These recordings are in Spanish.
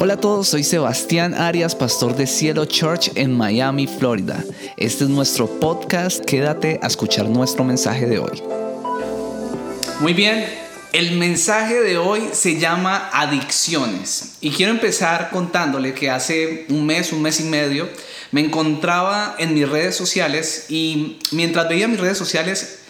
Hola a todos, soy Sebastián Arias, pastor de Cielo Church en Miami, Florida. Este es nuestro podcast, quédate a escuchar nuestro mensaje de hoy. Muy bien, el mensaje de hoy se llama adicciones y quiero empezar contándole que hace un mes, un mes y medio, me encontraba en mis redes sociales y mientras veía mis redes sociales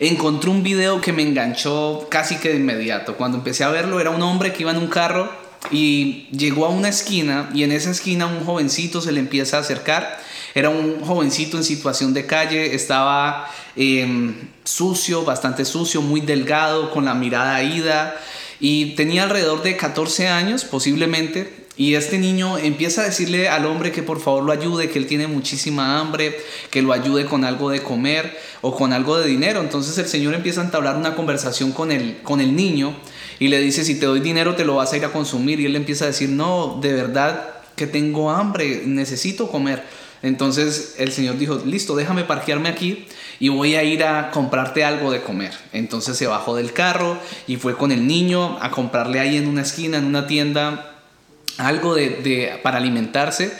encontré un video que me enganchó casi que de inmediato. Cuando empecé a verlo era un hombre que iba en un carro y llegó a una esquina y en esa esquina un jovencito se le empieza a acercar. Era un jovencito en situación de calle, estaba em, sucio, bastante sucio, muy delgado, con la mirada ida y tenía alrededor de 14 años posiblemente y este niño empieza a decirle al hombre que por favor lo ayude, que él tiene muchísima hambre, que lo ayude con algo de comer o con algo de dinero. Entonces el Señor empieza a entablar una conversación con el, con el niño y le dice, si te doy dinero te lo vas a ir a consumir. Y él le empieza a decir, no, de verdad que tengo hambre, necesito comer. Entonces el Señor dijo, listo, déjame parquearme aquí y voy a ir a comprarte algo de comer. Entonces se bajó del carro y fue con el niño a comprarle ahí en una esquina, en una tienda, algo de, para alimentarse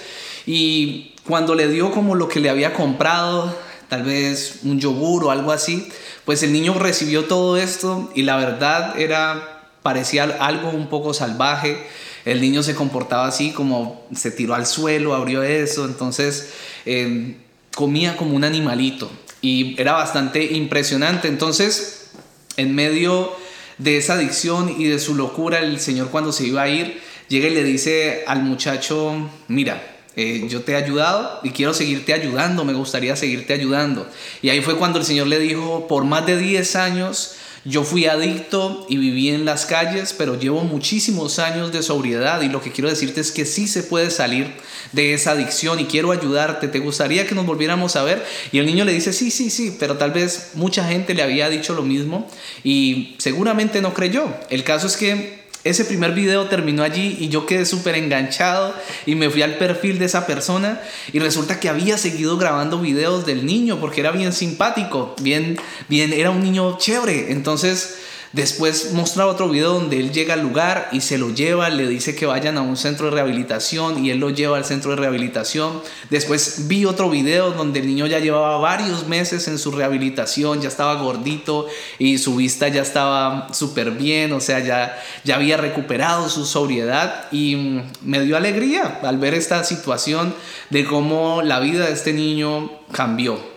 y cuando le dio como lo que le había comprado, tal vez un yogur o algo así, pues el niño recibió todo esto y la verdad era, parecía algo un poco salvaje. El niño se comportaba así como se tiró al suelo, abrió eso, entonces em, comía como un animalito y era bastante impresionante. Entonces, en medio de esa adicción y de su locura, el Señor cuando se iba a ir, llega y le dice al muchacho, mira, eh, yo te he ayudado y quiero seguirte ayudando, me gustaría seguirte ayudando. Y ahí fue cuando el Señor le dijo, por más de 10 años yo fui adicto y viví en las calles, pero llevo muchísimos años de sobriedad y lo que quiero decirte es que sí se puede salir de esa adicción y quiero ayudarte. ¿Te gustaría que nos volviéramos a ver? Y el niño le dice, sí, sí, sí, pero tal vez mucha gente le había dicho lo mismo y seguramente no creyó. El caso es que ese primer video terminó allí y yo quedé súper enganchado y me fui al perfil de esa persona y resulta que había seguido grabando videos del niño porque era bien simpático, bien, bien, era un niño chévere. Entonces Después mostraba otro video donde él llega al lugar y se lo lleva, le dice que vayan a un centro de rehabilitación y él lo lleva al centro de rehabilitación. Después vi otro video donde el niño ya llevaba varios meses en su rehabilitación, ya estaba gordito y su vista ya estaba súper bien, o sea, ya, ya había recuperado su sobriedad y mm, me dio alegría al ver esta situación de cómo la vida de este niño cambió.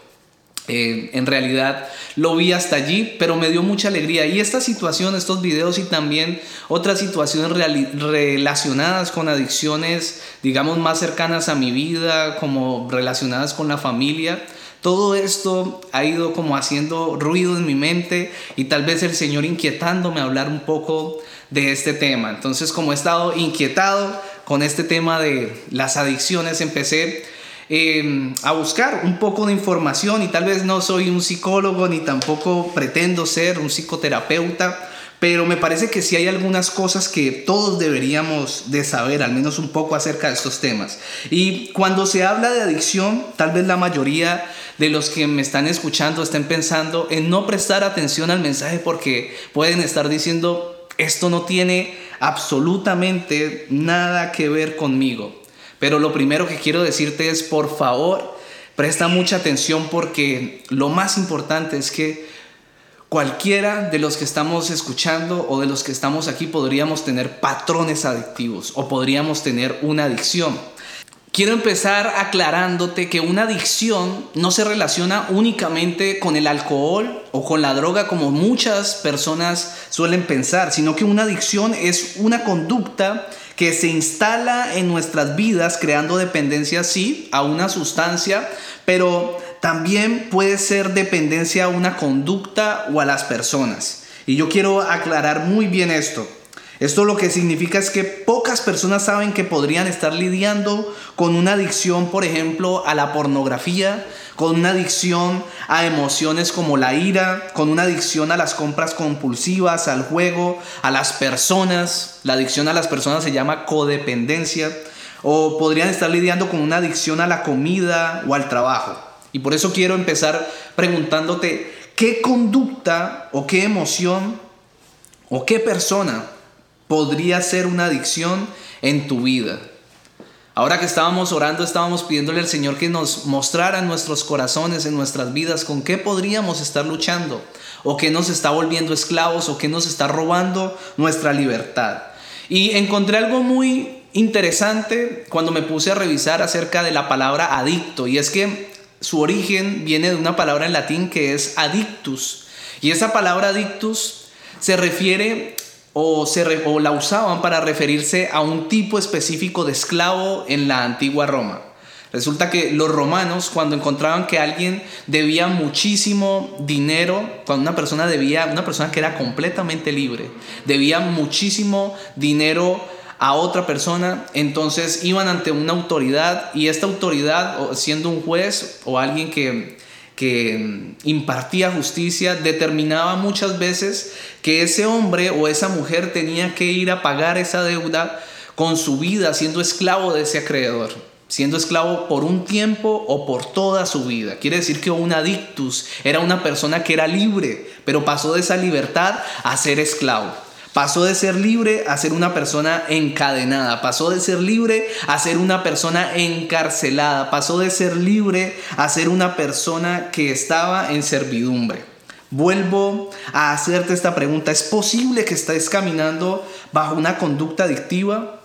Eh, en realidad lo vi hasta allí, pero me dio mucha alegría. Y esta situación, estos videos y también otras situaciones relacionadas con adicciones, digamos, más cercanas a mi vida, como relacionadas con la familia, todo esto ha ido como haciendo ruido en mi mente y tal vez el Señor inquietándome a hablar un poco de este tema. Entonces, como he estado inquietado con este tema de las adicciones, empecé Em, a buscar un poco de información y tal vez no soy un psicólogo ni tampoco pretendo ser un psicoterapeuta, pero me parece que sí hay algunas cosas que todos deberíamos de saber, al menos un poco acerca de estos temas. Y cuando se habla de adicción, tal vez la mayoría de los que me están escuchando estén pensando en no prestar atención al mensaje porque pueden estar diciendo, esto no tiene absolutamente nada que ver conmigo. Pero lo primero que quiero decirte es, por favor, presta mucha atención porque lo más importante es que cualquiera de los que estamos escuchando o de los que estamos aquí podríamos tener patrones adictivos o podríamos tener una adicción. Quiero empezar aclarándote que una adicción no se relaciona únicamente con el alcohol o con la droga como muchas personas suelen pensar, sino que una adicción es una conducta que se instala en nuestras vidas creando dependencia, sí, a una sustancia, pero también puede ser dependencia a una conducta o a las personas. Y yo quiero aclarar muy bien esto. Esto lo que significa es que pocas personas saben que podrían estar lidiando con una adicción, por ejemplo, a la pornografía, con una adicción a emociones como la ira, con una adicción a las compras compulsivas, al juego, a las personas. La adicción a las personas se llama codependencia. O podrían estar lidiando con una adicción a la comida o al trabajo. Y por eso quiero empezar preguntándote, ¿qué conducta o qué emoción o qué persona podría ser una adicción en tu vida. Ahora que estábamos orando, estábamos pidiéndole al Señor que nos mostrara en nuestros corazones, en nuestras vidas, con qué podríamos estar luchando, o qué nos está volviendo esclavos, o qué nos está robando nuestra libertad. Y encontré algo muy interesante cuando me puse a revisar acerca de la palabra adicto, y es que su origen viene de una palabra en latín que es adictus. Y esa palabra adictus se refiere o, se, la usaban para referirse a un tipo específico de esclavo en la antigua Roma. Resulta que los romanos cuando encontraban que alguien debía muchísimo dinero, cuando una persona debía, una persona que era completamente libre, debía muchísimo dinero a otra persona, entonces iban ante una autoridad y esta autoridad, siendo un juez o alguien que, que impartía justicia, determinaba muchas veces que ese hombre o esa mujer tenía que ir a pagar esa deuda con su vida, siendo esclavo de ese acreedor siendo esclavo por un tiempo o por toda su vida. Quiere decir que un adictus era una persona que era libre, pero pasó de esa libertad a ser esclavo. Pasó de ser libre a ser una persona encadenada. Pasó de ser libre a ser una persona encarcelada. Pasó de ser libre a ser una persona que estaba en servidumbre. Vuelvo a hacerte esta pregunta. ¿Es posible que estés caminando bajo una conducta adictiva?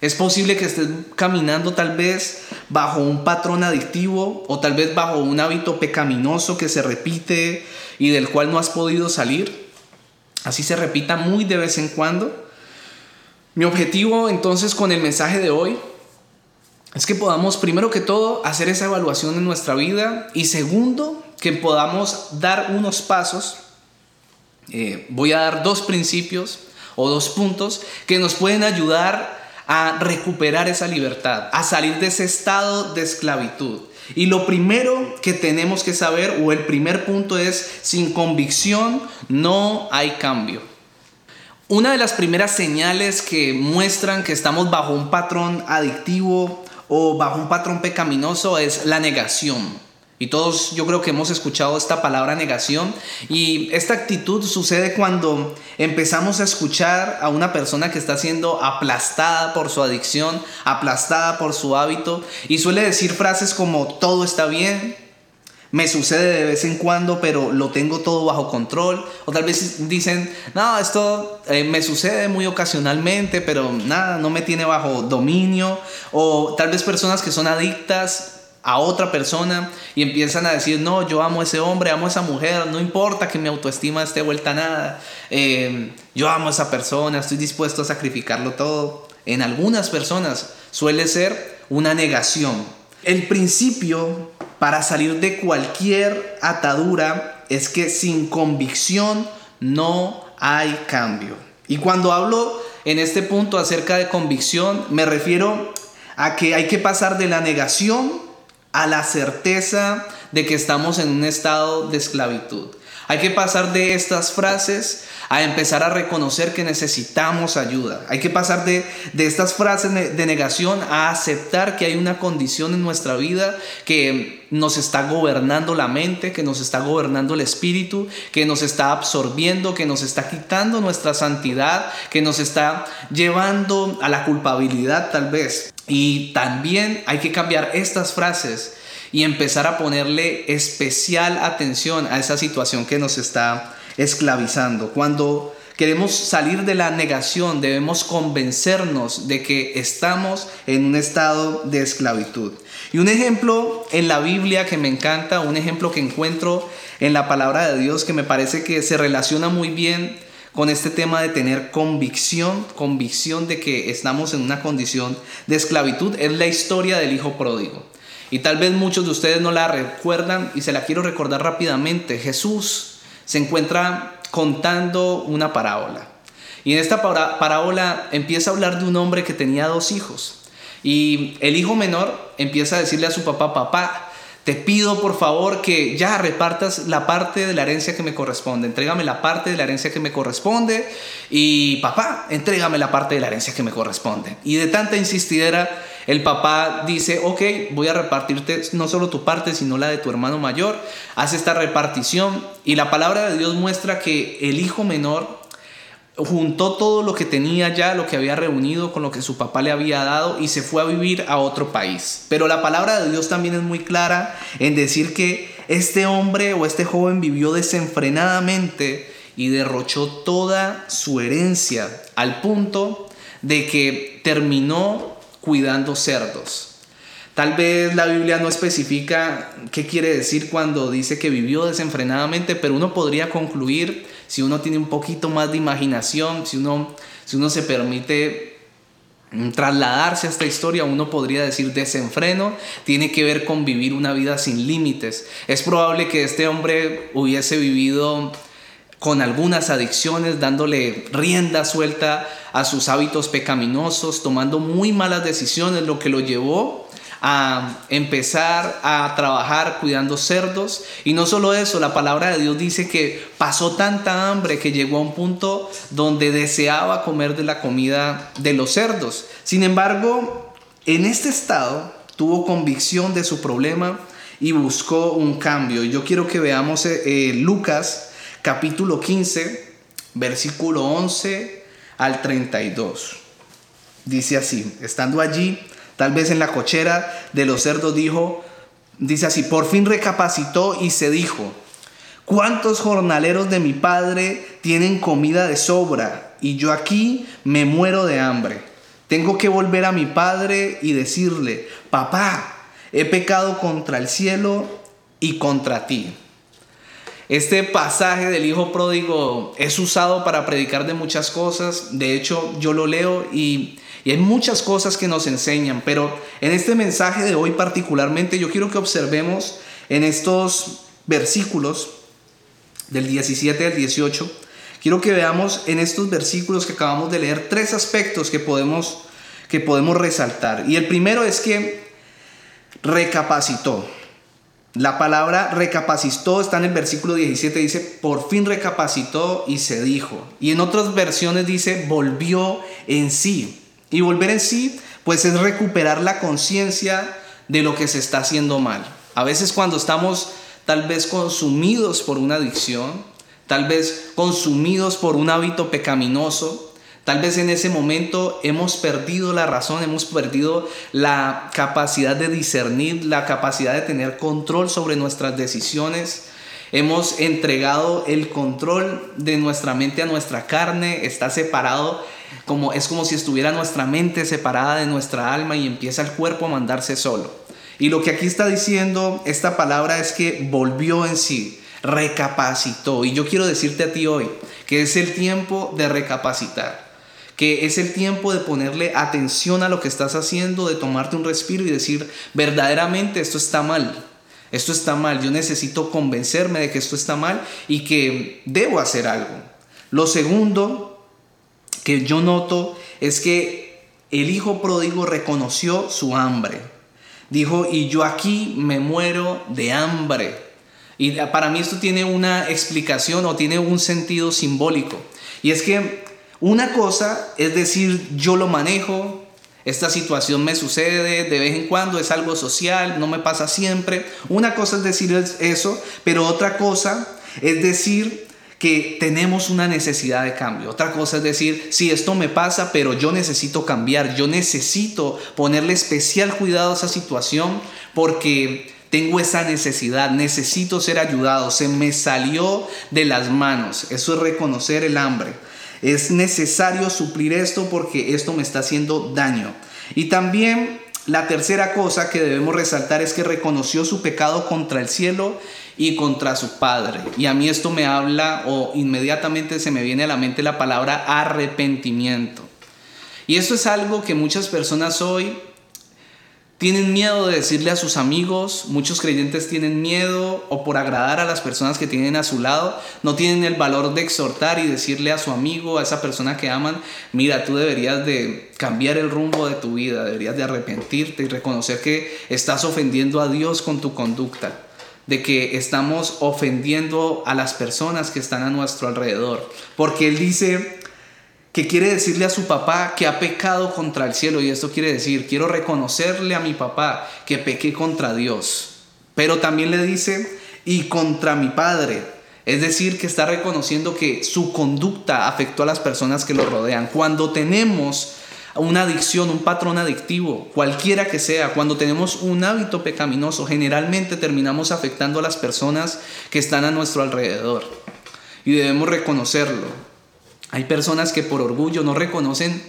¿Es posible que estés caminando tal vez bajo un patrón adictivo o tal vez bajo un hábito pecaminoso que se repite y del cual no has podido salir? Así se repita muy de vez en cuando. Mi objetivo entonces con el mensaje de hoy es que podamos primero que todo hacer esa evaluación en nuestra vida y segundo que podamos dar unos pasos. Eh, voy a dar dos principios o dos puntos que nos pueden ayudar a recuperar esa libertad, a salir de ese estado de esclavitud. Y lo primero que tenemos que saber, o el primer punto es, sin convicción no hay cambio. Una de las primeras señales que muestran que estamos bajo un patrón adictivo o bajo un patrón pecaminoso es la negación. Y todos yo creo que hemos escuchado esta palabra negación y esta actitud sucede cuando empezamos a escuchar a una persona que está siendo aplastada por su adicción, aplastada por su hábito y suele decir frases como todo está bien, me sucede de vez en cuando, pero lo tengo todo bajo control. O tal vez dicen, no, esto eh, me sucede muy ocasionalmente, pero nada, no me tiene bajo dominio. O tal vez personas que son adictas a otra persona y empiezan a decir, no, yo amo a ese hombre, amo a esa mujer, no importa que mi autoestima esté vuelta a nada, eh, yo amo a esa persona, estoy dispuesto a sacrificarlo todo. En algunas personas suele ser una negación. El principio para salir de cualquier atadura es que sin convicción no hay cambio. Y cuando hablo en este punto acerca de convicción, me refiero a que hay que pasar de la negación a la certeza de que estamos en un estado de esclavitud. Hay que pasar de estas frases a empezar a reconocer que necesitamos ayuda. Hay que pasar de, estas frases de negación a aceptar que hay una condición en nuestra vida que nos está gobernando la mente, que nos está gobernando el espíritu, que nos está absorbiendo, que nos está quitando nuestra santidad, que nos está llevando a la culpabilidad tal vez. Y también hay que cambiar estas frases y empezar a ponerle especial atención a esa situación que nos está esclavizando. Cuando queremos salir de la negación, debemos convencernos de que estamos en un estado de esclavitud. Y un ejemplo en la Biblia que me encanta, un ejemplo que encuentro en la palabra de Dios que me parece que se relaciona muy bien con este tema de tener convicción, convicción de que estamos en una condición de esclavitud, es la historia del hijo pródigo. Y tal vez muchos de ustedes no la recuerdan y se la quiero recordar rápidamente. Jesús se encuentra contando una parábola. Y en esta parábola empieza a hablar de un hombre que tenía dos hijos. Y el hijo menor empieza a decirle a su papá, papá, te pido por favor que ya repartas la parte de la herencia que me corresponde. Entrégame la parte de la herencia que me corresponde. Y papá, entrégame la parte de la herencia que me corresponde. Y de tanta insistidera, el papá dice, ok, voy a repartirte no solo tu parte, sino la de tu hermano mayor. Hace esta repartición y la palabra de Dios muestra que el hijo menor juntó todo lo que tenía ya, lo que había reunido con lo que su papá le había dado y se fue a vivir a otro país. Pero la palabra de Dios también es muy clara en decir que este hombre o este joven vivió desenfrenadamente y derrochó toda su herencia al punto de que terminó cuidando cerdos. Tal vez la Biblia no especifica qué quiere decir cuando dice que vivió desenfrenadamente, pero uno podría concluir, si uno tiene un poquito más de imaginación, si uno, si uno se permite mm, trasladarse a esta historia, uno podría decir desenfreno, tiene que ver con vivir una vida sin límites. Es probable que este hombre hubiese vivido con algunas adicciones, dándole rienda suelta a sus hábitos pecaminosos, tomando muy malas decisiones, lo que lo llevó a empezar a trabajar cuidando cerdos. Y no solo eso, la palabra de Dios dice que pasó tanta hambre que llegó a un punto donde deseaba comer de la comida de los cerdos. Sin embargo, en este estado tuvo convicción de su problema y buscó un cambio. Yo quiero que veamos eh, eh, Lucas capítulo 15, versículo 11 al 32. Dice así, estando allí, Tal vez en la cochera de los cerdos dijo, dice así, por fin recapacitó y se dijo, ¿cuántos jornaleros de mi padre tienen comida de sobra y yo aquí me muero de hambre? Tengo que volver a mi padre y decirle, papá, he pecado contra el cielo y contra ti. Este pasaje del Hijo Pródigo es usado para predicar de muchas cosas. De hecho, yo lo leo y y hay muchas cosas que nos enseñan, pero en este mensaje de hoy particularmente yo quiero que observemos en estos versículos del 17 al 18, quiero que veamos en estos versículos que acabamos de leer tres aspectos que podemos, que podemos resaltar. Y el primero es que recapacitó. La palabra recapacitó está en el versículo 17, dice, por fin recapacitó y se dijo. Y en otras versiones dice, volvió en sí. Y volver en sí, pues es recuperar la conciencia de lo que se está haciendo mal. A veces cuando estamos tal vez consumidos por una adicción, tal vez consumidos por un hábito pecaminoso, tal vez en ese momento hemos perdido la razón, hemos perdido la capacidad de discernir, la capacidad de tener control sobre nuestras decisiones. Hemos entregado el control de nuestra mente a nuestra carne, está separado como es como si estuviera nuestra mente separada de nuestra alma y empieza el cuerpo a mandarse solo. Y lo que aquí está diciendo esta palabra es que volvió en sí, recapacitó. Y yo quiero decirte a ti hoy que es el tiempo de recapacitar, que es el tiempo de ponerle atención a lo que estás haciendo, de tomarte un respiro y decir, verdaderamente esto está mal. Esto está mal, yo necesito convencerme de que esto está mal y que debo hacer algo. Lo segundo que yo noto es que el hijo pródigo reconoció su hambre. Dijo, y yo aquí me muero de hambre. Y para mí esto tiene una explicación o tiene un sentido simbólico. Y es que una cosa es decir, yo lo manejo, esta situación me sucede de vez en cuando, es algo social, no me pasa siempre. Una cosa es decir eso, pero otra cosa es decir, que tenemos una necesidad de cambio. Otra cosa es decir, si esto me pasa, pero yo necesito cambiar, yo necesito ponerle especial cuidado a esa situación porque tengo esa necesidad, necesito ser ayudado, se me salió de las manos. Eso es reconocer el hambre. Es necesario suplir esto porque esto me está haciendo daño. Y también la tercera cosa que debemos resaltar es que reconoció su pecado contra el cielo y contra su padre. Y a mí esto me habla o inmediatamente se me viene a la mente la palabra arrepentimiento. Y esto es algo que muchas personas hoy tienen miedo de decirle a sus amigos, muchos creyentes tienen miedo o por agradar a las personas que tienen a su lado, no tienen el valor de exhortar y decirle a su amigo, a esa persona que aman, mira, tú deberías de cambiar el rumbo de tu vida, deberías de arrepentirte y reconocer que estás ofendiendo a Dios con tu conducta de que estamos ofendiendo a las personas que están a nuestro alrededor. Porque Él dice que quiere decirle a su papá que ha pecado contra el cielo. Y esto quiere decir, quiero reconocerle a mi papá que pequé contra Dios. Pero también le dice, y contra mi padre. Es decir, que está reconociendo que su conducta afectó a las personas que lo rodean. Cuando tenemos una adicción, un patrón adictivo, cualquiera que sea, cuando tenemos un hábito pecaminoso, generalmente terminamos afectando a las personas que están a nuestro alrededor. Y debemos reconocerlo. Hay personas que por orgullo no reconocen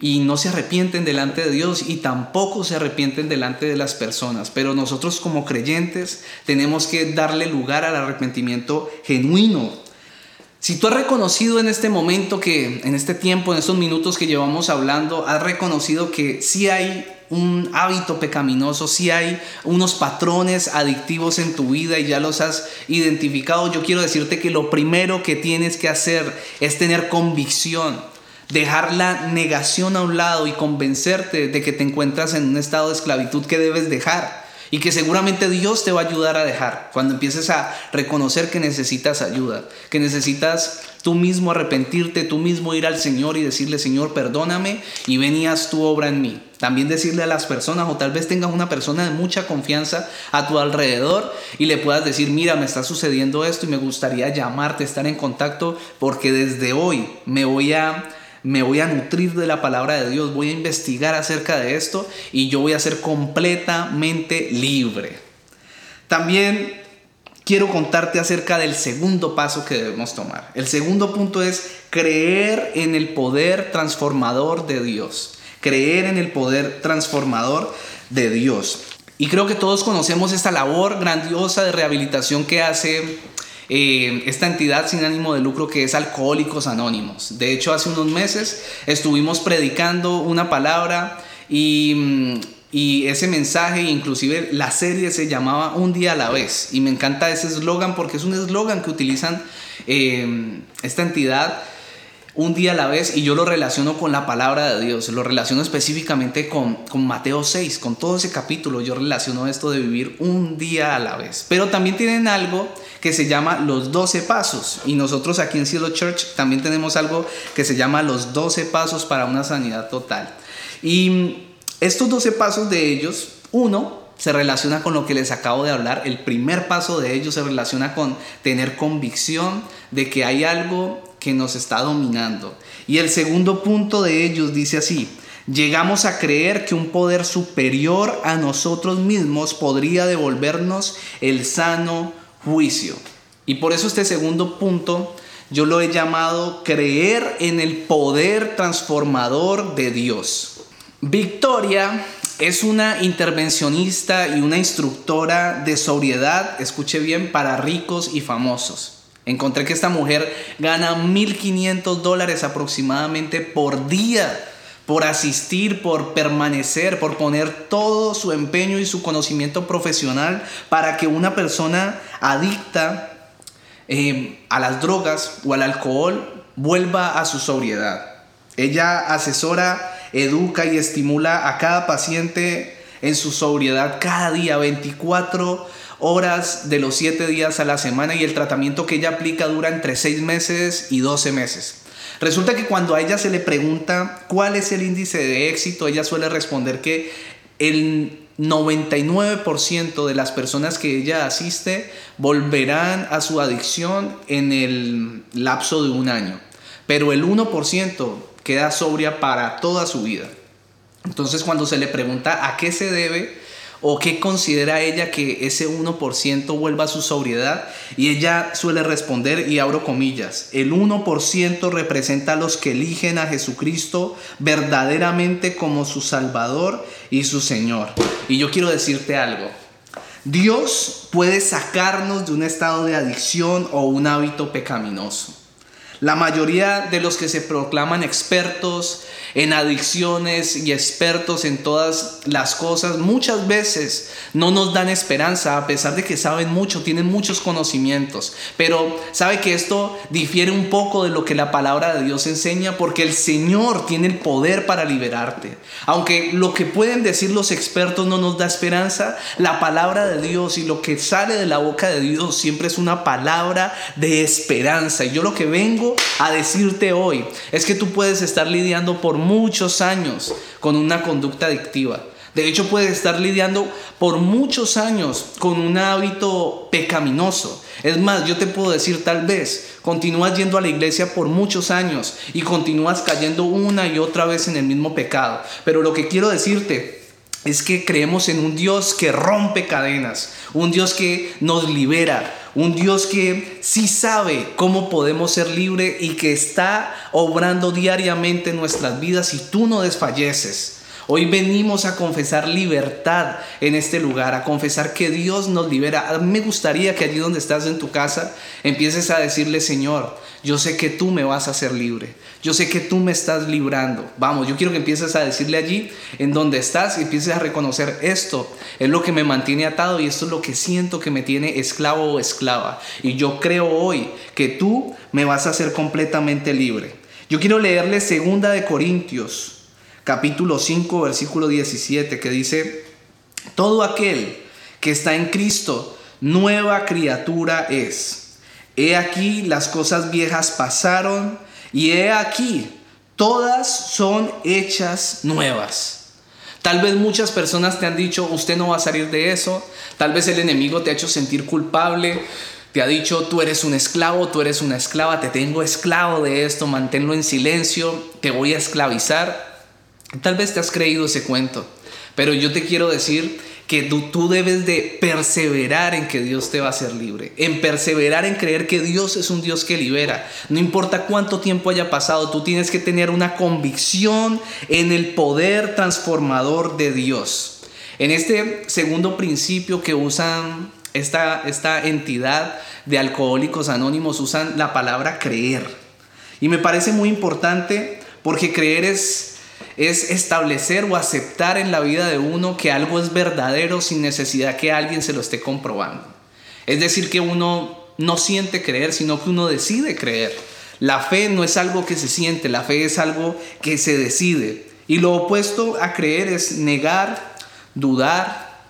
y no se arrepienten delante de Dios y tampoco se arrepienten delante de las personas. Pero nosotros como creyentes tenemos que darle lugar al arrepentimiento genuino. Si tú has reconocido en este momento que, en este tiempo, en estos minutos que llevamos hablando, has reconocido que sí hay un hábito pecaminoso, si hay unos patrones adictivos en tu vida y ya los has identificado, yo quiero decirte que lo primero que tienes que hacer es tener convicción dejar la negación a un lado y convencerte de que te encuentras en un estado de esclavitud que debes dejar y que seguramente Dios te va a ayudar a dejar. Cuando empieces a reconocer que necesitas ayuda, que necesitas tú mismo arrepentirte, tú mismo ir al Señor y decirle, Señor, perdóname y venías tu obra en mí. También decirle a las personas, o tal vez tengas una persona de mucha confianza a tu alrededor y le puedas decir, mira, me está sucediendo esto y me gustaría llamarte, estar en contacto, porque desde hoy me voy a me voy a nutrir de la palabra de Dios, voy a investigar acerca de esto y yo voy a ser completamente libre. También quiero contarte acerca del segundo paso que debemos tomar. El segundo punto es creer en el poder transformador de Dios. Creer en el poder transformador de Dios. Y creo que todos conocemos esta labor grandiosa de rehabilitación que hace eh, esta entidad sin ánimo de lucro que es Alcohólicos Anónimos. De hecho, hace unos meses estuvimos predicando una palabra y, mm, ese mensaje, inclusive la serie se llamaba Un día a la vez. Y me encanta ese eslogan porque es un eslogan que utilizan eh, esta entidad un día a la vez y yo lo relaciono con la palabra de Dios, lo relaciono específicamente con, con, Mateo 6, con todo ese capítulo, yo relaciono esto de vivir un día a la vez. Pero también tienen algo que se llama los 12 pasos y nosotros aquí en Cielo Church también tenemos algo que se llama los 12 pasos para una sanidad total. Y estos 12 pasos de ellos, uno, se relaciona con lo que les acabo de hablar. El primer paso de ellos se relaciona con tener convicción de que hay algo que nos está dominando. Y el segundo punto de ellos dice así, llegamos a creer que un poder superior a nosotros mismos podría devolvernos el sano juicio. Y por eso este segundo punto yo lo he llamado creer en el poder transformador de Dios. Victoria es una intervencionista y una instructora de sobriedad, escuche bien, para ricos y famosos. Encontré que esta mujer gana 1.500 dólares aproximadamente por día por asistir, por permanecer, por poner todo su empeño y su conocimiento profesional para que una persona adicta eh, a las drogas o al alcohol vuelva a su sobriedad. Ella asesora, educa y estimula a cada paciente en su sobriedad cada día, 24 horas de los 7 días a la semana y el tratamiento que ella aplica dura entre 6 meses y 12 meses. Resulta que cuando a ella se le pregunta cuál es el índice de éxito, ella suele responder que el 99% de las personas que ella asiste volverán a su adicción en el lapso de un año, pero el 1% queda sobria para toda su vida. Entonces cuando se le pregunta a qué se debe, ¿O qué considera ella que ese 1% vuelva a su sobriedad? Y ella suele responder, y abro comillas, el 1% representa a los que eligen a Jesucristo verdaderamente como su Salvador y su Señor. Y yo quiero decirte algo. Dios puede sacarnos de un estado de adicción o un hábito pecaminoso. La mayoría de los que se proclaman expertos en adicciones y expertos en todas las cosas, muchas veces no nos dan esperanza a pesar de que saben mucho, tienen muchos conocimientos. Pero sabe que esto difiere un poco de lo que la palabra de Dios enseña porque el Señor tiene el poder para liberarte. Aunque lo que pueden decir los expertos no nos da esperanza, la palabra de Dios y lo que sale de la boca de Dios siempre es una palabra de esperanza. Y yo lo que vengo a decirte hoy es que tú puedes estar lidiando por muchos años con una conducta adictiva. De hecho, puedes estar lidiando por muchos años con un hábito pecaminoso. Es más, yo te puedo decir tal vez, continúas yendo a la iglesia por muchos años y continúas cayendo una y otra vez en el mismo pecado. Pero lo que quiero decirte es que creemos en un Dios que rompe cadenas, un Dios que nos libera, un Dios que sí sabe cómo podemos ser libres y que está obrando diariamente en nuestras vidas y tú no desfalleces. Hoy venimos a confesar libertad en este lugar, a confesar que Dios nos libera. Me gustaría que allí donde estás en tu casa empieces a decirle, Señor, yo sé que tú me vas a hacer libre. Yo sé que tú me estás librando. Vamos, yo quiero que empieces a decirle allí en donde estás y empieces a reconocer esto es lo que me mantiene atado y esto es lo que siento que me tiene esclavo o esclava. Y yo creo hoy que tú me vas a hacer completamente libre. Yo quiero leerle segunda de Corintios capítulo 5, versículo 17, que dice, todo aquel que está en Cristo, nueva criatura es. He aquí las cosas viejas pasaron y he aquí todas son hechas nuevas. Tal vez muchas personas te han dicho, usted no va a salir de eso. Tal vez el enemigo te ha hecho sentir culpable. Te ha dicho, tú eres un esclavo, tú eres una esclava, te tengo esclavo de esto, manténlo en silencio, te voy a esclavizar. Tal vez te has creído ese cuento, pero yo te quiero decir que tú, debes de perseverar en que Dios te va a hacer libre, en perseverar en creer que Dios es un Dios que libera. No importa cuánto tiempo haya pasado, tú tienes que tener una convicción en el poder transformador de Dios. En este segundo principio que usan esta, esta entidad de alcohólicos anónimos, usan la palabra creer. Y me parece muy importante porque creer es es establecer o aceptar en la vida de uno que algo es verdadero sin necesidad que alguien se lo esté comprobando. Es decir, que uno no siente creer, sino que uno decide creer. La fe no es algo que se siente, la fe es algo que se decide. Y lo opuesto a creer es negar, dudar,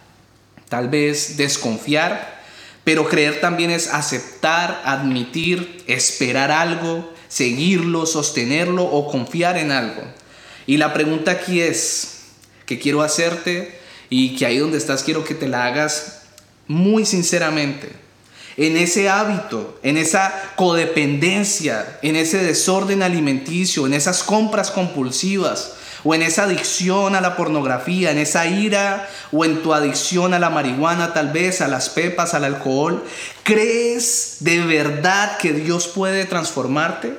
tal vez desconfiar, pero creer también es aceptar, admitir, esperar algo, seguirlo, sostenerlo o confiar en algo. Y la pregunta aquí es, que quiero hacerte y que ahí donde estás quiero que te la hagas muy sinceramente. En ese hábito, en esa codependencia, en ese desorden alimenticio, en esas compras compulsivas, o en esa adicción a la pornografía, en esa ira, o en tu adicción a la marihuana, tal vez, a las pepas, al alcohol, ¿crees de verdad que Dios puede transformarte?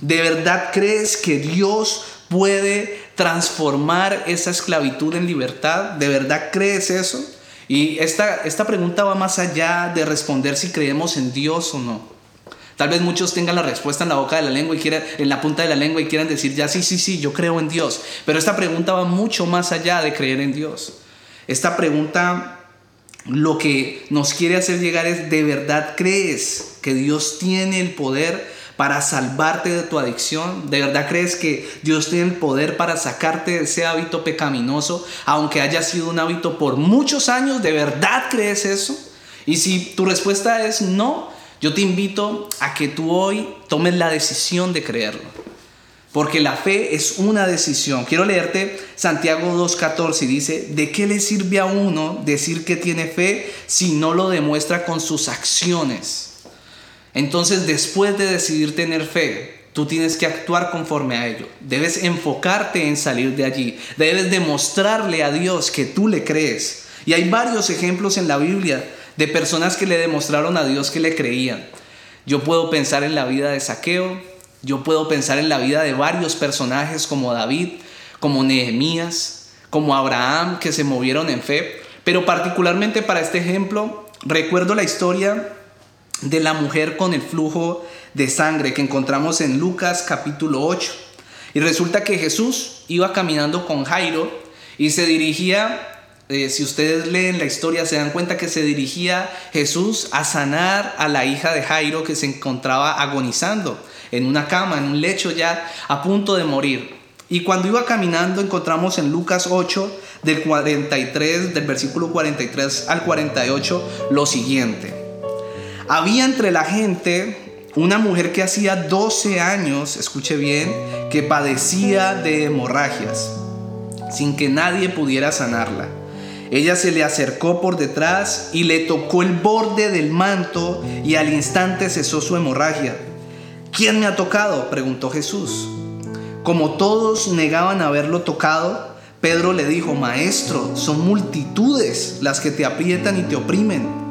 ¿De verdad crees que Dios puede transformar esa esclavitud en libertad? ¿De verdad crees eso? Y esta, esta pregunta va más allá de responder si creemos en Dios o no. Tal vez muchos tengan la respuesta en la boca de la lengua y quieran, en la punta de la lengua y quieran decir, ya sí, sí, sí, yo creo en Dios. Pero esta pregunta va mucho más allá de creer en Dios. Esta pregunta lo que nos quiere hacer llegar es, ¿de verdad crees que Dios tiene el poder para salvarte de tu adicción? ¿De verdad crees que Dios tiene el poder para sacarte de ese hábito pecaminoso, aunque haya sido un hábito por muchos años? ¿De verdad crees eso? Y si tu respuesta es no, yo te invito a que tú hoy tomes la decisión de creerlo. Porque la fe es una decisión. Quiero leerte Santiago 2.14 y dice, ¿de qué le sirve a uno decir que tiene fe si no lo demuestra con sus acciones? Entonces, después de decidir tener fe, tú tienes que actuar conforme a ello. Debes enfocarte en salir de allí. Debes demostrarle a Dios que tú le crees. Y hay varios ejemplos en la Biblia de personas que le demostraron a Dios que le creían. Yo puedo pensar en la vida de Saqueo, yo puedo pensar en la vida de varios personajes como David, como Nehemías, como Abraham, que se movieron en fe. Pero particularmente para este ejemplo, recuerdo la historia de la mujer con el flujo de sangre que encontramos en Lucas capítulo 8. Y resulta que Jesús iba caminando con Jairo y se dirigía, eh, si ustedes leen la historia se dan cuenta que se dirigía Jesús a sanar a la hija de Jairo que se encontraba agonizando en una cama, en un lecho ya a punto de morir. Y cuando iba caminando encontramos en Lucas 8 del 43 del versículo 43 al 48 lo siguiente. Había entre la gente una mujer que hacía 12 años, escuche bien, que padecía de hemorragias. sin que nadie pudiera sanarla. Ella se le acercó por detrás y le tocó el borde del manto y al instante cesó su hemorragia. ¿Quién me ha tocado? preguntó Jesús. Como todos negaban haberlo tocado, Pedro le dijo, Maestro, son multitudes las que te aprietan y te oprimen.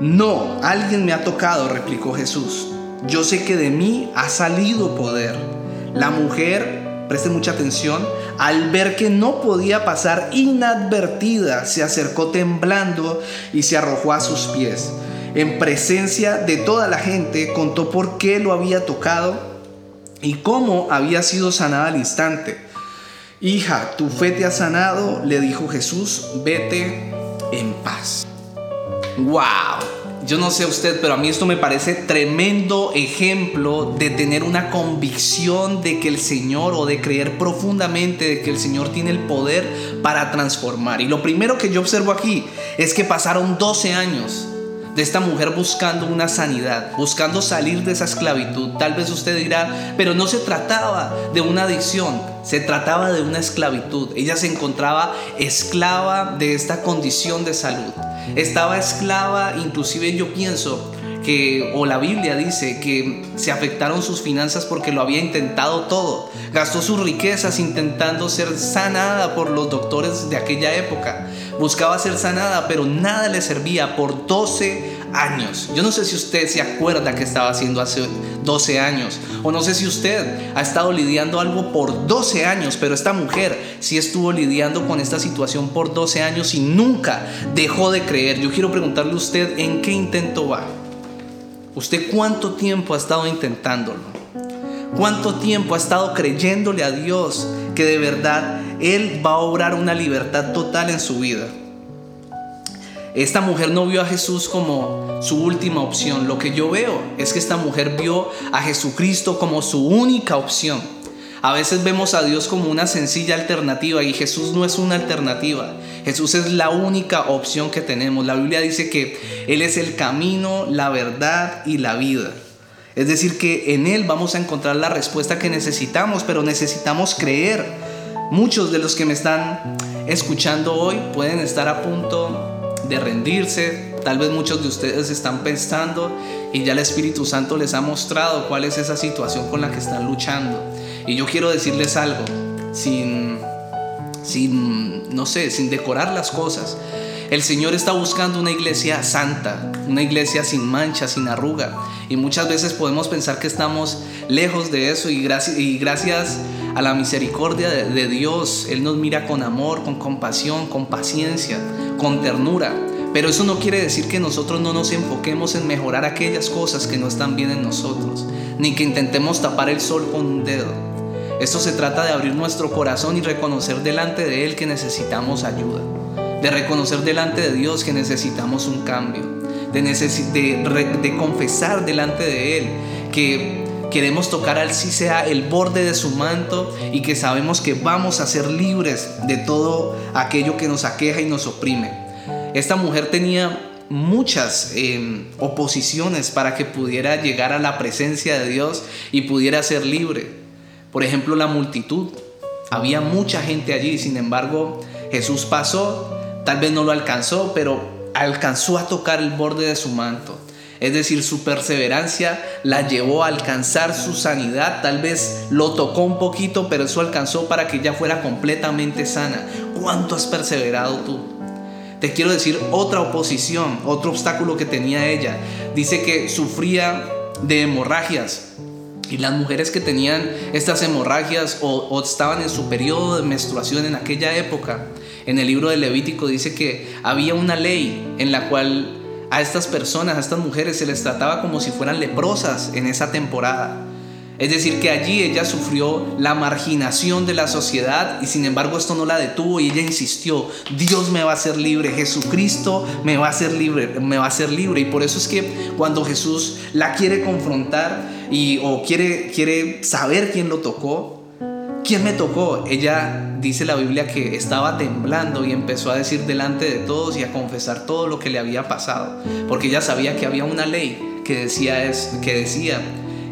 No, alguien me ha tocado, replicó Jesús. Yo sé que de mí ha salido poder. La mujer, preste mucha atención, al ver que no podía pasar inadvertida, se acercó temblando y se arrojó a sus pies. En presencia de toda la gente contó por qué lo había tocado y cómo había sido sanada al instante. Hija, tu fe te ha sanado, le dijo Jesús, vete en paz. ¡Wow! Yo no sé usted, pero a mí esto me parece tremendo ejemplo de tener una convicción de que el Señor o de creer profundamente de que el Señor tiene el poder para transformar. Y lo primero que yo observo aquí es que pasaron 12 años de esta mujer buscando una sanidad, buscando salir de esa esclavitud. Tal vez usted dirá, pero no se trataba de una adicción, se trataba de una esclavitud. Ella se encontraba esclava de esta condición de salud. Estaba esclava, inclusive yo pienso que, o la Biblia dice que se afectaron sus finanzas porque lo había intentado todo. Gastó sus riquezas intentando ser sanada por los doctores de aquella época. Buscaba ser sanada, pero nada le servía por 12 años. Yo no sé si usted se acuerda que estaba haciendo hace 12 años, o no sé si usted ha estado lidiando algo por 12 años, pero esta mujer sí estuvo lidiando con esta situación por 12 años y nunca dejó de creer. Yo quiero preguntarle a usted en qué intento va. ¿Usted cuánto tiempo ha estado intentándolo? ¿Cuánto tiempo ha estado creyéndole a Dios que de verdad Él va a obrar una libertad total en su vida? Esta mujer no vio a Jesús como su última opción. Lo que yo veo es que esta mujer vio a Jesucristo como su única opción. A veces vemos a Dios como una sencilla alternativa y Jesús no es una alternativa. Jesús es la única opción que tenemos. La Biblia dice que Él es el camino, la verdad y la vida. Es decir, que en Él vamos a encontrar la respuesta que necesitamos, pero necesitamos creer. Muchos de los que me están escuchando hoy pueden estar a punto de rendirse. Tal vez muchos de ustedes están pensando y ya el Espíritu Santo les ha mostrado cuál es esa situación con la que están luchando. Y yo quiero decirles algo, sin, sin, no sé, sin decorar las cosas. El Señor está buscando una iglesia santa, una iglesia sin mancha, sin arruga. Y muchas veces podemos pensar que estamos lejos de eso y gracias, a la misericordia de Dios, Él nos mira con amor, con compasión, con paciencia con ternura. Pero eso no quiere decir que nosotros no nos enfoquemos en mejorar aquellas cosas que no están bien en nosotros, ni que intentemos tapar el sol con un dedo. Esto se trata de abrir nuestro corazón y reconocer delante de Él que necesitamos ayuda, de reconocer delante de Dios que necesitamos un cambio, de, confesar delante de Él que queremos tocar al sí sea el borde de su manto y que sabemos que vamos a ser libres de todo aquello que nos aqueja y nos oprime. Esta mujer tenía muchas em, oposiciones para que pudiera llegar a la presencia de Dios y pudiera ser libre. Por ejemplo, la multitud. Había mucha gente allí, sin embargo, Jesús pasó, tal vez no lo alcanzó, pero alcanzó a tocar el borde de su manto. Es decir, su perseverancia la llevó a alcanzar su sanidad. Tal vez lo tocó un poquito, pero eso alcanzó para que ella fuera completamente sana. ¿Cuánto has perseverado tú? Te quiero decir otra oposición, otro obstáculo que tenía ella. Dice que sufría de hemorragias. Y las mujeres que tenían estas hemorragias o, estaban en su periodo de menstruación en aquella época, en el libro de Levítico dice que había una ley en la cual a estas personas, a estas mujeres, se les trataba como si fueran leprosas en esa temporada. Es decir, que allí ella sufrió la marginación de la sociedad y sin embargo esto no la detuvo y ella insistió, Dios me va a hacer libre, Jesucristo me va a hacer libre, me va a hacer libre. Y por eso es que cuando Jesús la quiere confrontar y, o quiere, quiere saber quién lo tocó, ¿Quién me tocó? Ella dice la Biblia que estaba temblando y empezó a decir delante de todos y a confesar todo lo que le había pasado, porque ella sabía que había una ley que decía, es, que, decía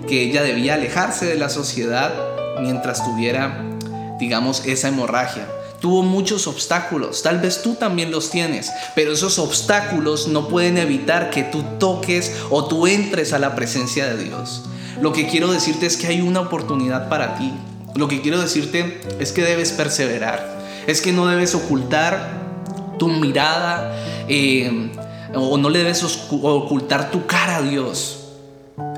que ella debía alejarse de la sociedad mientras tuviera digamos, esa hemorragia. Tuvo muchos obstáculos, tal vez tú también los tienes, pero esos obstáculos no pueden evitar que tú toques o tú entres a la presencia de Dios. Lo que quiero decirte es que hay una oportunidad para ti. Lo que quiero decirte es que debes perseverar, es que no debes ocultar tu mirada eh, o no le debes ocultar tu cara a Dios.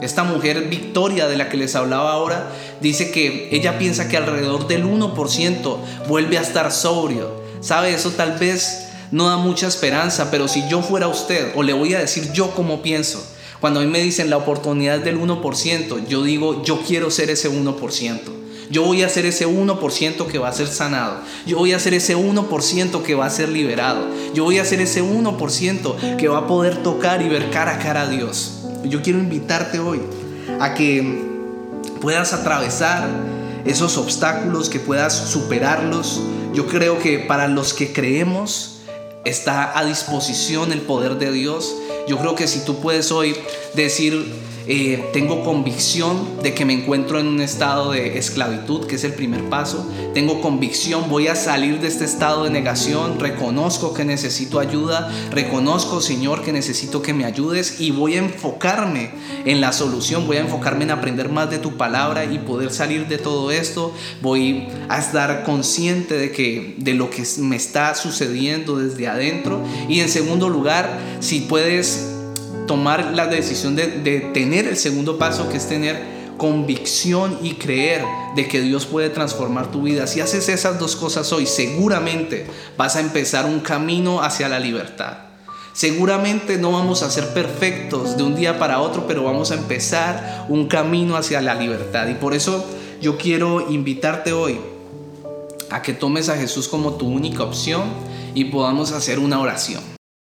Esta mujer Victoria de la que les hablaba ahora dice que ella piensa que alrededor del 1% vuelve a estar sobrio. ¿Sabe? Eso tal vez no da mucha esperanza, pero si yo fuera usted, o le voy a decir yo como pienso, cuando a mí me dicen la oportunidad del 1%, yo digo yo quiero ser ese 1%. Yo voy a ser ese 1% que va a ser sanado. Yo voy a ser ese 1% que va a ser liberado. Yo voy a ser ese 1% que va a poder tocar y ver cara a cara a Dios. Yo quiero invitarte hoy a que puedas atravesar esos obstáculos, que puedas superarlos. Yo creo que para los que creemos está a disposición el poder de Dios. Yo creo que si tú puedes hoy decir, eh, tengo convicción de que me encuentro en un estado de esclavitud, que es el primer paso. Tengo convicción, voy a salir de este estado de negación. Reconozco que necesito ayuda. Reconozco, Señor, que necesito que me ayudes y voy a enfocarme en la solución. Voy a enfocarme en aprender más de tu palabra y poder salir de todo esto. Voy a estar consciente de que de lo que me está sucediendo desde adentro. Y en segundo lugar, si puedes tomar la decisión de, tener el segundo paso, que es tener convicción y creer de que Dios puede transformar tu vida. Si haces esas dos cosas hoy, seguramente vas a empezar un camino hacia la libertad. Seguramente no vamos a ser perfectos de un día para otro, pero vamos a empezar un camino hacia la libertad. Y por eso yo quiero invitarte hoy a que tomes a Jesús como tu única opción y podamos hacer una oración.